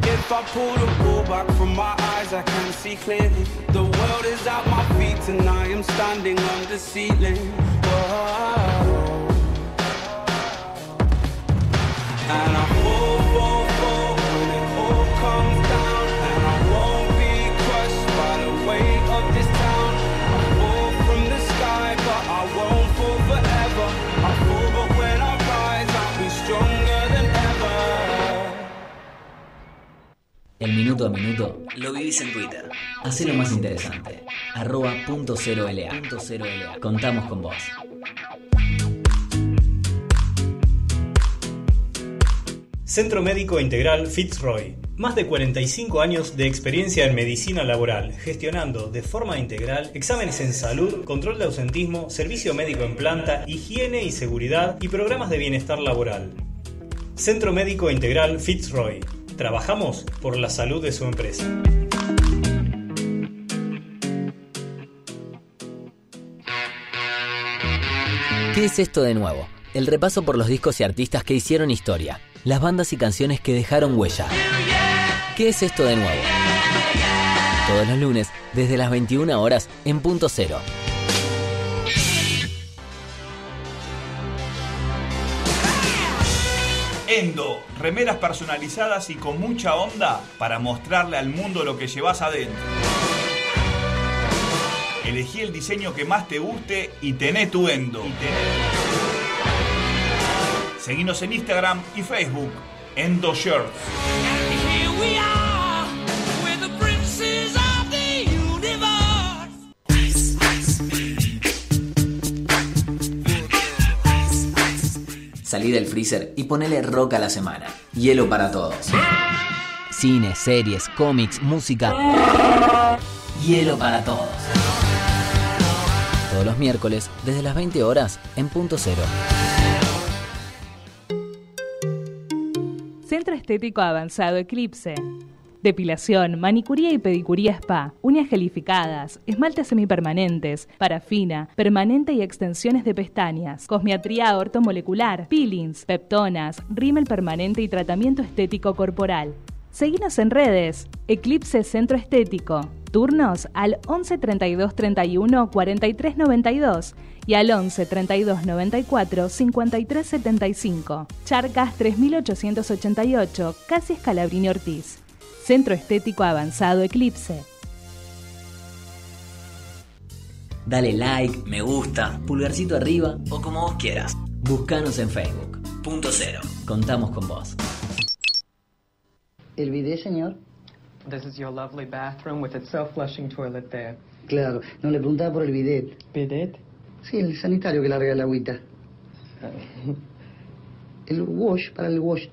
If I pull the wool back from my eyes, I can see clearly. The world is at my feet and I am standing on the ceiling. El minuto a minuto lo vivís en Twitter. Hacelo más interesante. Arroba punto cero LA. Punto cero LA. Contamos con vos. Centro Médico Integral Fitzroy. Más de 45 años de experiencia en medicina laboral, gestionando de forma integral exámenes en salud, control de ausentismo, servicio médico en planta, higiene y seguridad y programas de bienestar laboral. Centro Médico Integral Fitzroy. Trabajamos por la salud de su empresa. ¿Qué es esto de nuevo? El repaso por los discos y artistas que hicieron historia. Las bandas y canciones que dejaron huella. ¿Qué es esto de nuevo? Todos los lunes, desde las 21 horas, en punto cero. Endo, remeras personalizadas y con mucha onda para mostrarle al mundo lo que llevas adentro. Elegí el diseño que más te guste y tené tu Endo. Seguinos en Instagram y Facebook, Endo Shirts. Salí del freezer y ponele rock a la semana. Hielo para todos. Cine, series, cómics, música. Hielo para todos. Todos los miércoles, desde las 20 horas, en punto cero. Centro Estético Avanzado Eclipse. Depilación, manicuría y pedicuría spa, uñas gelificadas, esmaltes semipermanentes, parafina, permanente y extensiones de pestañas, cosmiatría ortomolecular, peelings, peptonas, rímel permanente y tratamiento estético corporal. Seguinos en redes, Eclipse Centro Estético. Turnos al 11 32 31 43 92 y al 11 32 94 53 75. Charcas 3888, casi Escalabrini Ortiz. Centro Estético Avanzado Eclipse. Dale like, me gusta, pulgarcito arriba o como vos quieras. Buscanos en Facebook. Punto cero. Contamos con vos. ¿El bidet, señor? This is your lovely bathroom with its self-flushing toilet there. Claro, no le preguntaba por el bidet. ¿Bidet? Sí, el sanitario que larga el agüita. El wash, para el wash.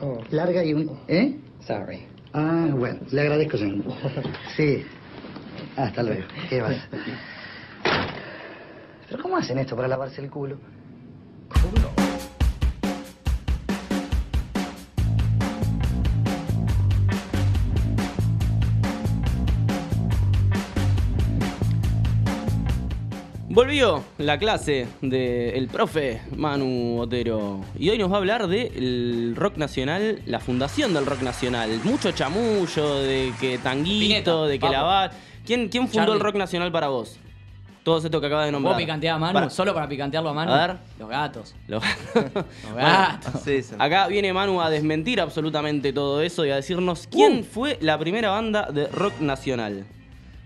Oh. Larga y un... ¿Eh? Sorry. Ah, bueno, le agradezco, señor. Sí. Hasta luego. ¿Qué vas? ¿Pero cómo hacen esto para lavarse el culo? Volvió la clase del profe Manu Otero y hoy nos va a hablar del rock nacional, la fundación del rock nacional. Mucho chamullo de que Tanguito, Pineta, de que vamos. Lavar. ¿Quién, ¿Quién fundó Charlie. el rock nacional para vos? Todo esto que acabas de nombrar. ¿Puedo picantear a Manu? Para- Solo para picantearlo a Manu. A ver. Los gatos. Los Los gatos. Acá viene Manu a desmentir absolutamente todo eso y a decirnos quién fue la primera banda de rock nacional.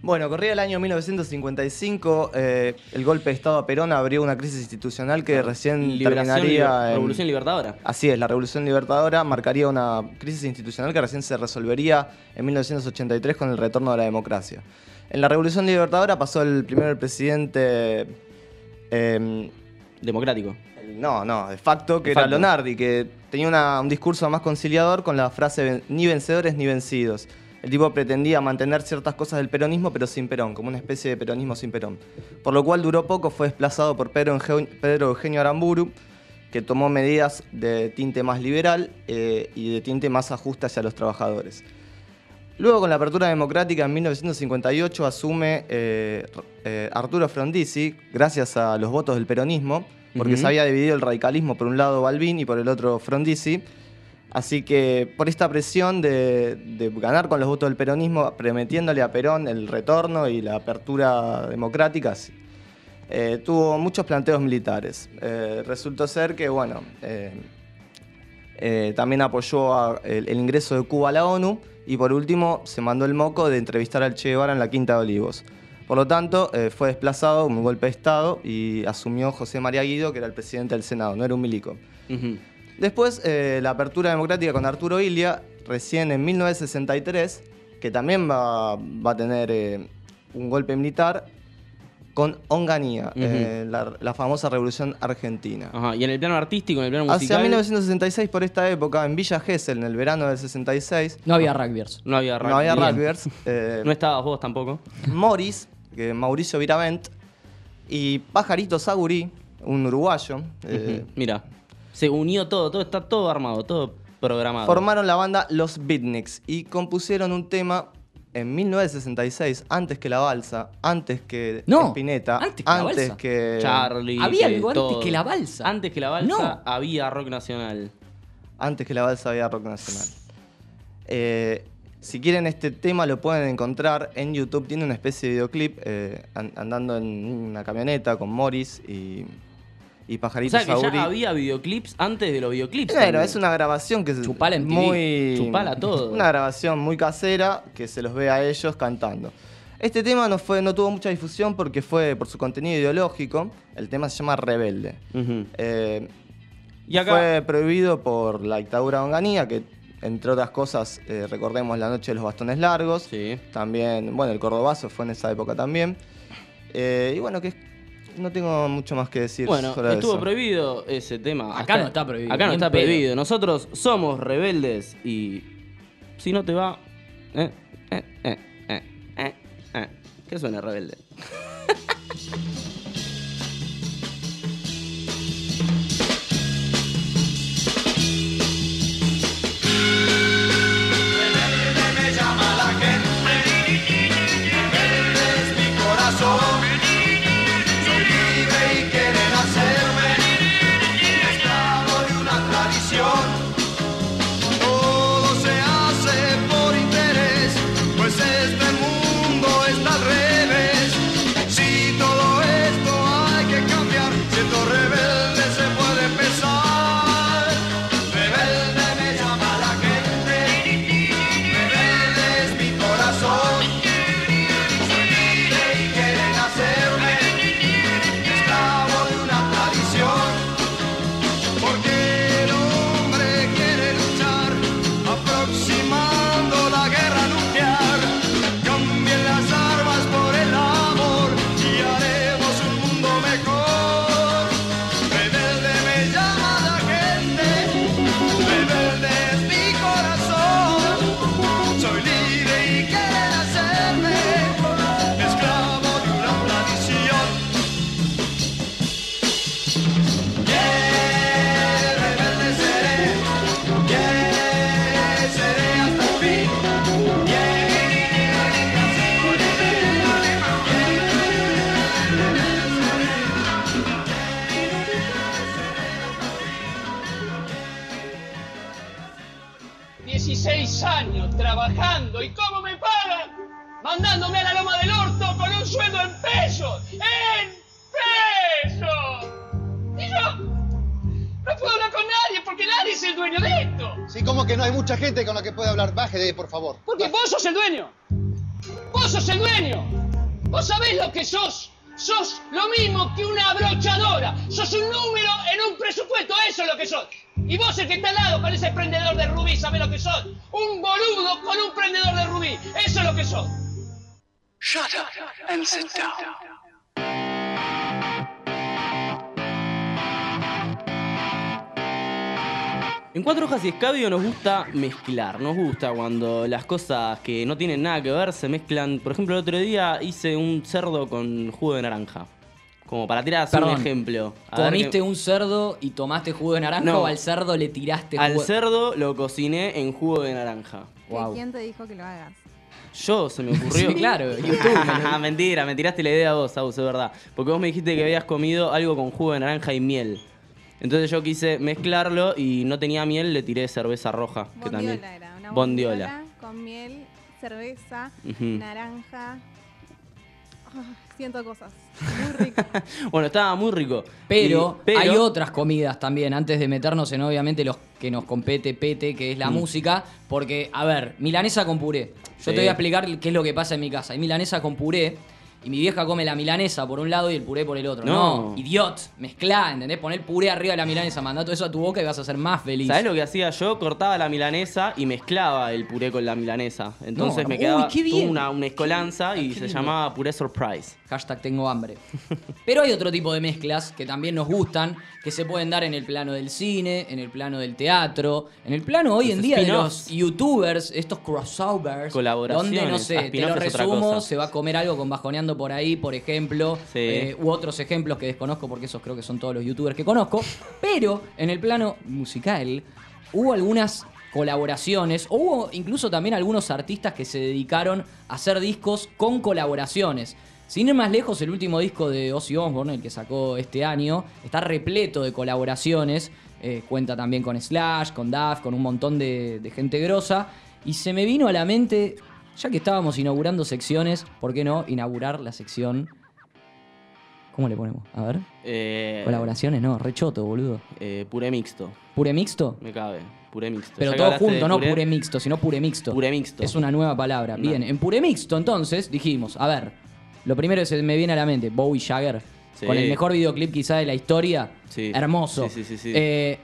Bueno, corría el año 1955, eh, el golpe de Estado a Perón abrió una crisis institucional que recién Liberación, terminaría liber- en- Revolución Libertadora. Así es, la Revolución Libertadora marcaría una crisis institucional que recién se resolvería en 1983 con el retorno de la democracia. En la Revolución Libertadora pasó el primero el presidente... em, Democrático. no, no, de facto, que De era. Lonardi, que tenía una- un discurso más conciliador con la frase "Ven- ni vencedores ni vencidos. El tipo pretendía mantener ciertas cosas del peronismo, pero sin Perón, como una especie de peronismo sin Perón. Por lo cual duró poco, fue desplazado por Pedro, Eugenio- Pedro Eugenio Aramburu, que tomó medidas de tinte más liberal eh, y de tinte más ajuste hacia los trabajadores. Luego, con la apertura democrática en 1958, asume eh, eh, Arturo Frondizi, gracias a los votos del peronismo, porque se había dividido el radicalismo por un lado Balbín y por el otro Frondizi. Así que por esta presión de, ganar con los votos del peronismo, prometiéndole a Perón el retorno y la apertura democrática, eh, tuvo muchos planteos militares. Eh, resultó ser que, bueno, eh, eh, también apoyó el, ingreso de Cuba a la ONU y por último se mandó el moco de entrevistar al Che Guevara en la Quinta de Olivos. Por lo tanto, fue desplazado un golpe de Estado y asumió José María Guido, que era el presidente del Senado, no era un milico. Después, eh, la apertura democrática con Arturo Ilia, recién en 1963, que también va, va a tener eh, un golpe militar con Onganía, eh, la, la famosa Revolución Argentina. Ajá, y en el plano artístico, en el plano musical. Hacia 1966, por esta época, en Villa Gesell, en el verano del 66. No había rugbyers. No había rugby. No había rugbyers. eh, No estabas vos tampoco. Morris, que Mauricio Viravent, y Pajarito Sagurí, un uruguayo, eh, Ujú, Mira, se unió todo, todo está todo armado, todo programado. formaron la banda Los Beatniks y compusieron un tema en 1966, antes que la balsa, antes que No, Spinetta, antes que la balsa. que Charlie. Había que algo antes todo. que la balsa. Antes que la balsa No. había rock nacional. Antes que la balsa había rock nacional. Eh, si quieren este tema lo pueden encontrar en YouTube. Tiene una especie de videoclip eh, an- andando en una camioneta con Morris y, y O Pajarito sea que ya había videoclips antes de los videoclips. Claro, también. es una grabación que es Chupala en TV, muy chupala todo. Una grabación muy casera que se los ve a ellos cantando. Este tema no fue no tuvo mucha difusión porque fue por su contenido ideológico. El tema se llama Rebelde. Eh, Y acá- Fue prohibido por la dictadura de Onganía, que entre otras cosas, eh, recordemos la noche de los bastones largos. También, bueno, el cordobazo fue en esa época también. Eh, y bueno, que no tengo mucho más que decir Bueno, sobre estuvo eso. prohibido ese tema. Acá no está prohibido, Acá no está prohibido. Nosotros somos rebeldes y si no te va... Eh, eh, eh, eh, eh, eh. ¿Qué suena rebelde? lo mismo que una abrochadora. Sos un número en un presupuesto. Eso es lo que sos. Y vos el que está al lado con ese prendedor de rubí, sabés lo que sos. Un boludo con un prendedor de rubí. Eso es lo que sos. Shut up and sit down. En Cuatro Hojas y Escabio nos gusta mezclar, nos gusta cuando las cosas que no tienen nada que ver se mezclan. Por ejemplo, el otro día hice un cerdo con jugo de naranja. Como para tirar así un Perdón, ejemplo. A ver ¿Comiste un cerdo y tomaste jugo de naranja No. o al cerdo le tiraste Al jugo? cerdo lo cociné en jugo de naranja. ¿Que ¿Quién te dijo que lo hagas? Yo, se me ocurrió. Sí, claro, YouTube. Ah, mentira, me tiraste la idea vos, Aus, es verdad. Porque vos me dijiste que habías comido algo con jugo de naranja y miel. Entonces yo quise mezclarlo y no tenía miel, le tiré cerveza roja. que también. Bondiola era, una Bondiola. bondiola con miel, cerveza, naranja. Ah, siento cosas. Muy rico. Bueno, estaba muy rico. Pero, Y- pero- hay otras comidas también, antes de meternos en obviamente los que nos compete pete, que es la Mm. música. Porque, a ver, milanesa con puré. Yo Sí. te voy a explicar qué es lo que pasa en mi casa. Hay milanesa con puré. Y mi vieja come la milanesa por un lado y el puré por el otro. No, No. idiot, mezclá, ¿entendés? Poner puré arriba de la milanesa, mandá todo eso a tu boca y vas a ser más feliz. ¿Sabés lo que hacía yo? Cortaba la milanesa y mezclaba el puré con la milanesa. Entonces No, me quedaba una, una escolanza y se lindo. llamaba puré surprise. Hashtag tengo hambre. Pero hay otro tipo de mezclas que también nos gustan, que se pueden dar en el plano del cine, en el plano del teatro, en el plano hoy Los en día de los youtubers, estos crossovers, Colaboraciones. donde, no sé, te lo resumo, se va a comer algo con bajoneando por ahí, por ejemplo, Sí. eh, u otros ejemplos que desconozco porque esos creo que son todos los youtubers que conozco, pero en el plano musical hubo algunas colaboraciones, o hubo incluso también algunos artistas que se dedicaron a hacer discos con colaboraciones. Sin ir más lejos, el último disco de Ozzy Osbourne, el que sacó este año, está repleto de colaboraciones. eh, cuenta también con Slash, con Duff, con un montón de, de gente grosa. Y se me vino a la mente, ya que estábamos inaugurando secciones, ¿por qué no inaugurar la sección? ¿Cómo le ponemos? A ver. Eh, Colaboraciones, no, rechoto, boludo. eh, puré mixto. ¿Puré mixto? Me cabe. Puré mixto. Pero todo junto, no puré mixto, sino puré mixto. Puré mixto. Es una nueva palabra. No. Bien, en puré mixto entonces dijimos, a ver, lo primero que se me viene a la mente, Bowie Jagger, Sí. con el mejor videoclip quizá de la historia, Sí. hermoso. Sí, sí, sí, sí. Eh,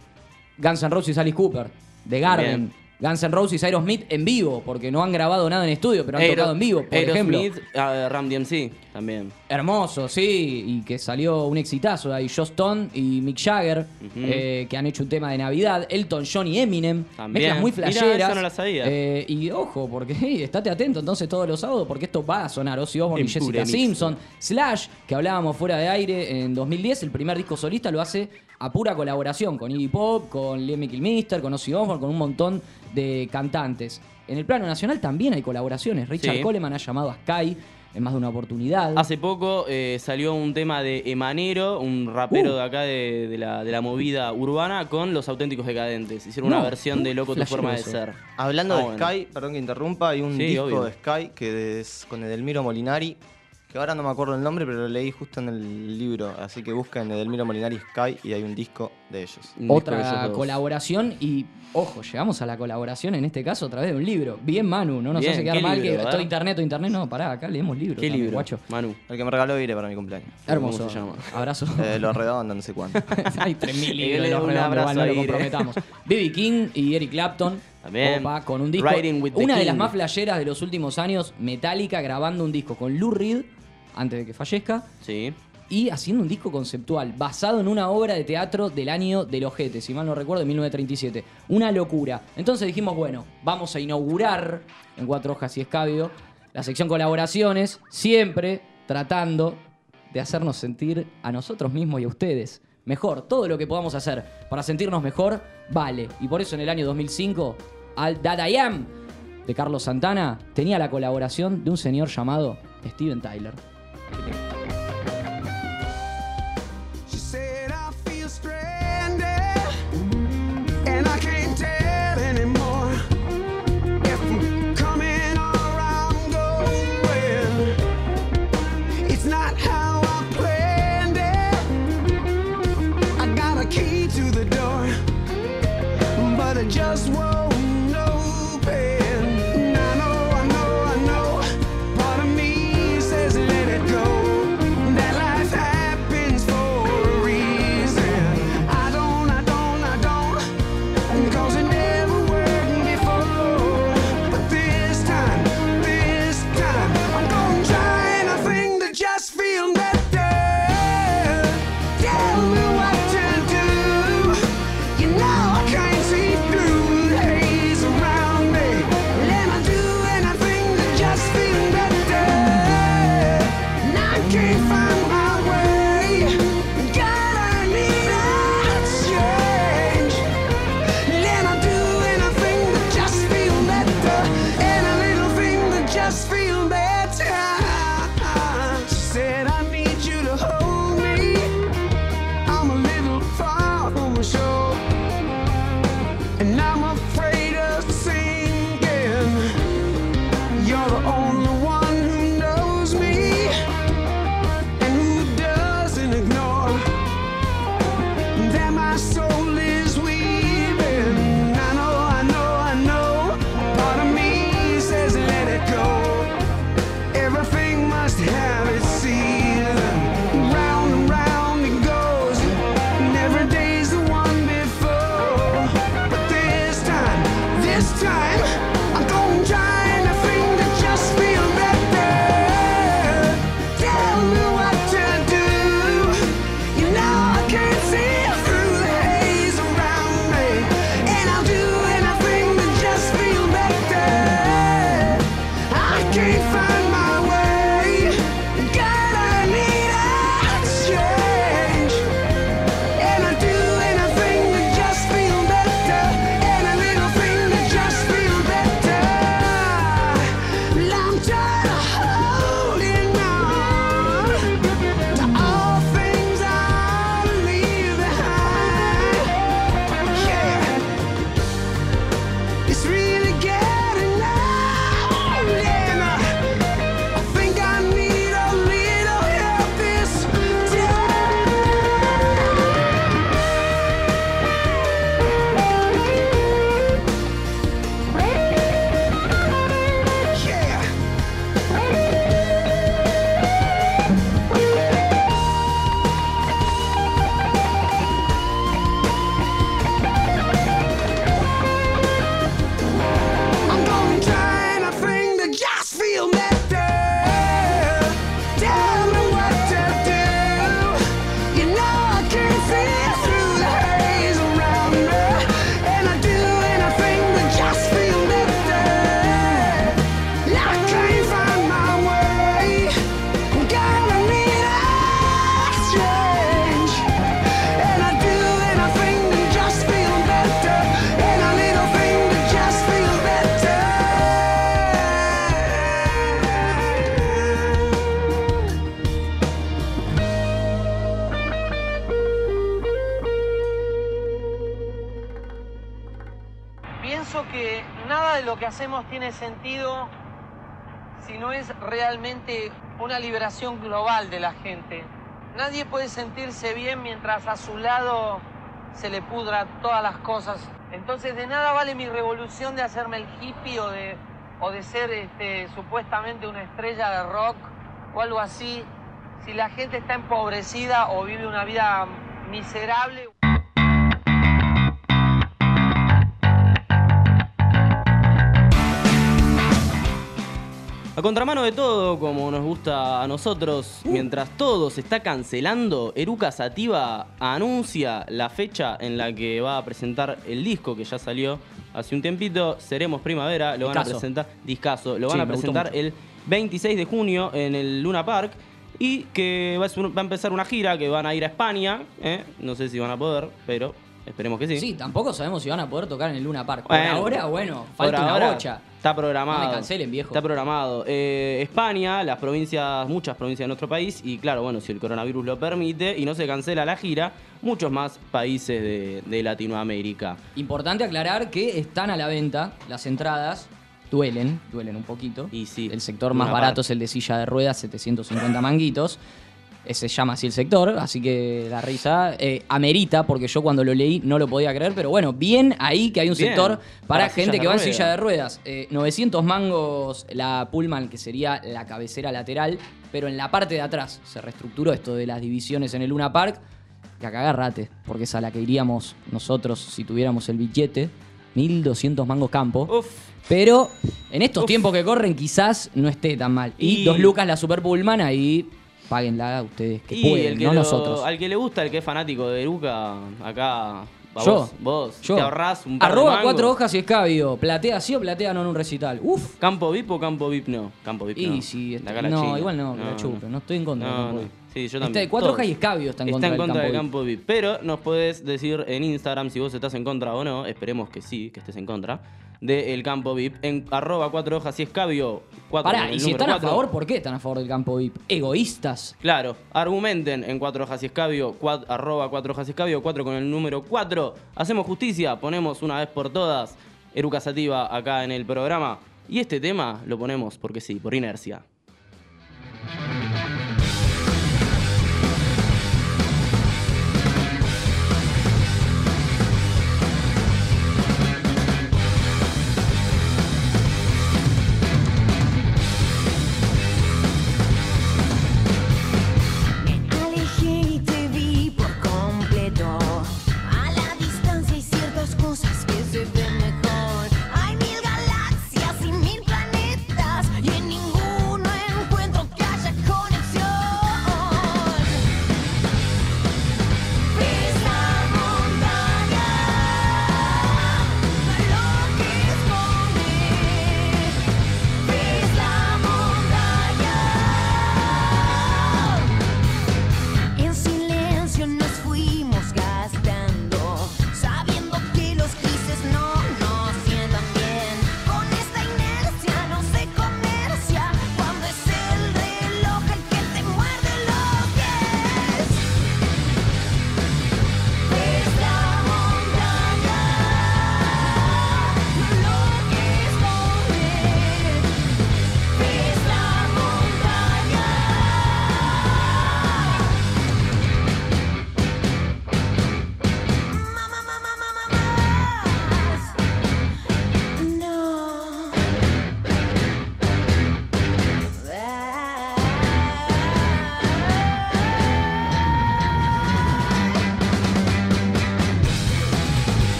Guns N' Roses, Alice Cooper, The Garden. Guns N' Roses, Aerosmith en vivo, porque no han grabado nada en estudio, pero han Aero- tocado en vivo, por ejemplo. Aerosmith, ah, Ram DMC también. Hermoso, sí, y que salió un exitazo. Hay Joss Stone y Mick Jagger, eh, que han hecho un tema de Navidad. Elton John y Eminem, También. mezclas muy Mirá, flasheras. esa no la sabía. Eh, y ojo, porque hey, estate atento entonces todos los sábados, porque esto va a sonar. Ozzy Osbourne y Jessica. Simpson. Slash, que hablábamos fuera de aire en 2010, el primer disco solista lo hace a pura colaboración con Iggy Pop, con Lemmy Kilmister, con Ozzy Osbourne, con un montón de cantantes. En el plano nacional también hay colaboraciones. Richard Sí. Coleman ha llamado a Sky en más de una oportunidad. Hace poco eh, salió un tema de Emanero, un rapero Uh. de acá de, de la, de la movida urbana, con los auténticos decadentes. Hicieron No. una versión de Loco tu forma de ser. Hablando Ah, de bueno. Sky, perdón que interrumpa, hay un Sí, disco obvio. de Sky que es con Edelmiro Molinari, que ahora no me acuerdo el nombre, pero lo leí justo en el libro, así que busquen Edelmiro Molinari Sky y hay un disco de ellos. Otra colaboración y, ojo, llegamos a la colaboración en este caso a través de un libro. Bien, Manu, no nos Bien, hace quedar ¿qué mal libro? que A ver. todo internet, todo internet. No, pará, acá leemos libros. ¿Qué también, libro, guacho. Manu? El que me regaló Ire para mi cumpleaños. Hermoso. ¿Cómo se llama? Abrazo. Eh, lo redondo, no sé cuánto. Hay 3.000 libros, redondos, abrazo igual, no lo comprometamos. B.B. King y Eric Clapton. También. Opa, con un disco. Una de las más flasheras de los últimos años, Metallica grabando un disco con Lou Reed, antes de que fallezca. Sí. Y haciendo un disco conceptual basado en una obra de teatro del año del ojete, si mal no recuerdo, de 1937. Una locura. Entonces dijimos, bueno, vamos a inaugurar en Cuatro Hojas y Escabio la sección colaboraciones, siempre tratando de hacernos sentir a nosotros mismos y a ustedes mejor. Todo lo que podamos hacer para sentirnos mejor, vale. Y por eso en el año 2005, Al That I Am de Carlos Santana tenía la colaboración de un señor llamado Steven Tyler. Hacemos tiene sentido si no es realmente una liberación global de la gente. Nadie puede sentirse bien mientras a su lado se le pudra todas las cosas. Entonces de nada vale mi revolución de hacerme el hippie o de, o de ser este, supuestamente una estrella de rock o algo así. Si la gente está empobrecida o vive una vida miserable. A contramano de todo, como nos gusta a nosotros, mientras todo se está cancelando, Eruca Sativa anuncia la fecha en la que va a presentar el disco que ya salió hace un tiempito, Seremos Primavera, lo van a presentar, discaso, lo Sí, van a me gustó presentar mucho. el 26 de junio en el Luna Park y que va a, ser- va a empezar una gira que van a ir a España, ¿eh? no sé si van a poder, pero esperemos que sí. Sí, tampoco sabemos si van a poder tocar en el Luna Park. Por Bueno, ahora, bueno, falta una ahora bocha. Está programado. No me cancelen, viejo. Está programado. Eh, España, las provincias, muchas provincias de nuestro país, y claro, bueno, si el coronavirus lo permite y no se cancela la gira, muchos más países de, de Latinoamérica. Importante aclarar que están a la venta las entradas. Duelen, duelen un poquito. Y sí. El sector más barato parte. es el de silla de ruedas, 750 manguitos. Se llama así el sector, así que la risa eh, amerita, porque yo cuando lo leí no lo podía creer, pero bueno, bien ahí que hay un Bien, sector para, para gente que va en silla de ruedas. Eh, 900 mangos la Pullman, que sería la cabecera lateral, pero en la parte de atrás se reestructuró esto de las divisiones en el Luna Park, que acá agarrate, porque es a la que iríamos nosotros si tuviéramos el billete, 1200 mangos campo. Pero en estos tiempos que corren quizás no esté tan mal. Y, Y- dos lucas la Super Pullman ahí, páguenla ustedes que y pueden, el que no lo- nosotros. al que le gusta, el que es fanático de Eruca, acá. va Yo, Vos, vos yo. te ahorrás un par Arroba cuatro hojas y escabio. Platea sí o platea no en un recital. Uf. ¿Campo VIP o campo VIP no? Campo VIP Y no. sí, De está- acá la no, China. igual no, que la chupe. No estoy en contra No, campo no. VIP. Sí, yo Está también. de cuatro hojas y escabio está en contra en del contra del campo campo VIP. Pero nos podés decir en Instagram si vos estás en contra o no. Esperemos que sí, que estés en contra. Del campo VIP. En arroba cuatro hojas y escabio. Cuatro Pará, y si están a favor, ¿por qué están a favor del campo VIP? Egoístas. Claro, argumenten en cuatro hojas y escabio, cuat- arroba cuatro hojas y escabio, cuatro con el número cuatro. Hacemos justicia, ponemos una vez por todas Eruca Sativa acá en el programa. Y este tema lo ponemos porque sí, por inercia.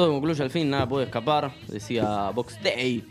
Todo concluye al fin, nada puede escapar, decía Box Day.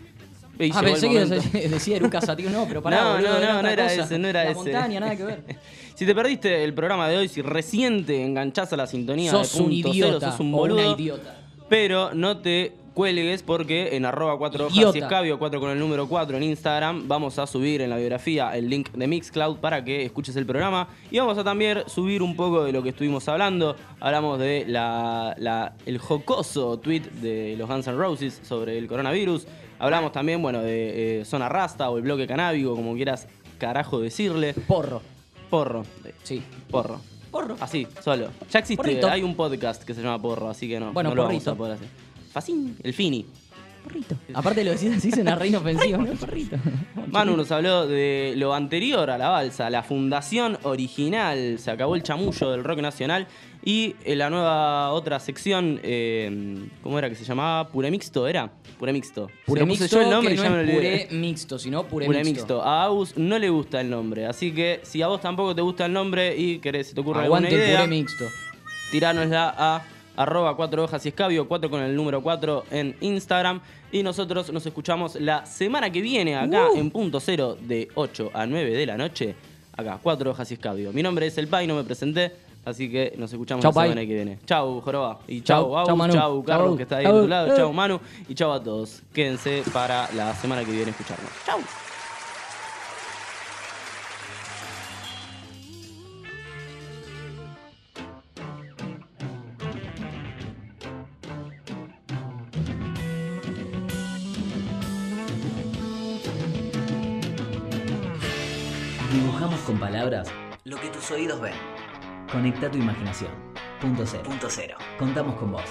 Y Ah, pensé que decía Eruca. No, pero pará, No, boludo, no, no, no era cosa. ese, no era La ese. montaña, nada que ver. Si te perdiste el programa de hoy, si recién te enganchás a la sintonía Sos de un punto idiota cero, sos un o una boludo. idiota. Pero no te cuelgues porque en arroba 4 hojas y escabio 4 con el número 4 en Instagram vamos a subir en la biografía el link de Mixcloud para que escuches el programa y vamos a también subir un poco de lo que estuvimos hablando. Hablamos de la, la- el jocoso tweet de los Guns N' Roses sobre el coronavirus. Hablamos también, bueno, de eh, Zona Rasta o el bloque canábico, como quieras carajo decirle. Porro. Porro. Sí. Porro. Porro. Así, solo. Ya existe, Porrito. hay un podcast que se llama Porro, así que no, Bueno, no lo vamos a poder hacer. Facín, el Fini. Aparte lo decís así, suena reino ofensivo, ¿no? Perrito. Manu nos habló de lo anterior a la balsa, la fundación original, se acabó el chamullo del rock nacional y en la nueva otra sección, eh, ¿cómo era que se llamaba? Pure Mixto, ¿era? Pure Mixto. Se lo puse mixto, yo el nombre que y no ya me lo puré mixto, sino puré, Puré mixto. mixto. A Agus no le gusta el nombre, así que si a vos tampoco te gusta el nombre y querés, se te ocurre Aguante alguna el idea, puré mixto. tiránosla a arroba cuatro hojas y escabio, 4 con el número 4 en Instagram. Y nosotros nos escuchamos la semana que viene acá Uh. en punto cero de 8 a 9 de la noche. Acá, cuatro hojas y escabio. Mi nombre es El Pai, no me presenté. Así que nos escuchamos Chau, la semana que viene. Chau, Joroba. Y Chau, chau, chau, Manu. chau, Carlos, Chau. que está ahí de tu lado. Chau, Manu. Y chau a todos. Quédense para la semana que viene escucharnos. Chau. Con palabras lo que tus oídos ven. Conecta tu imaginación. Punto cero. Punto cero. Contamos con vos.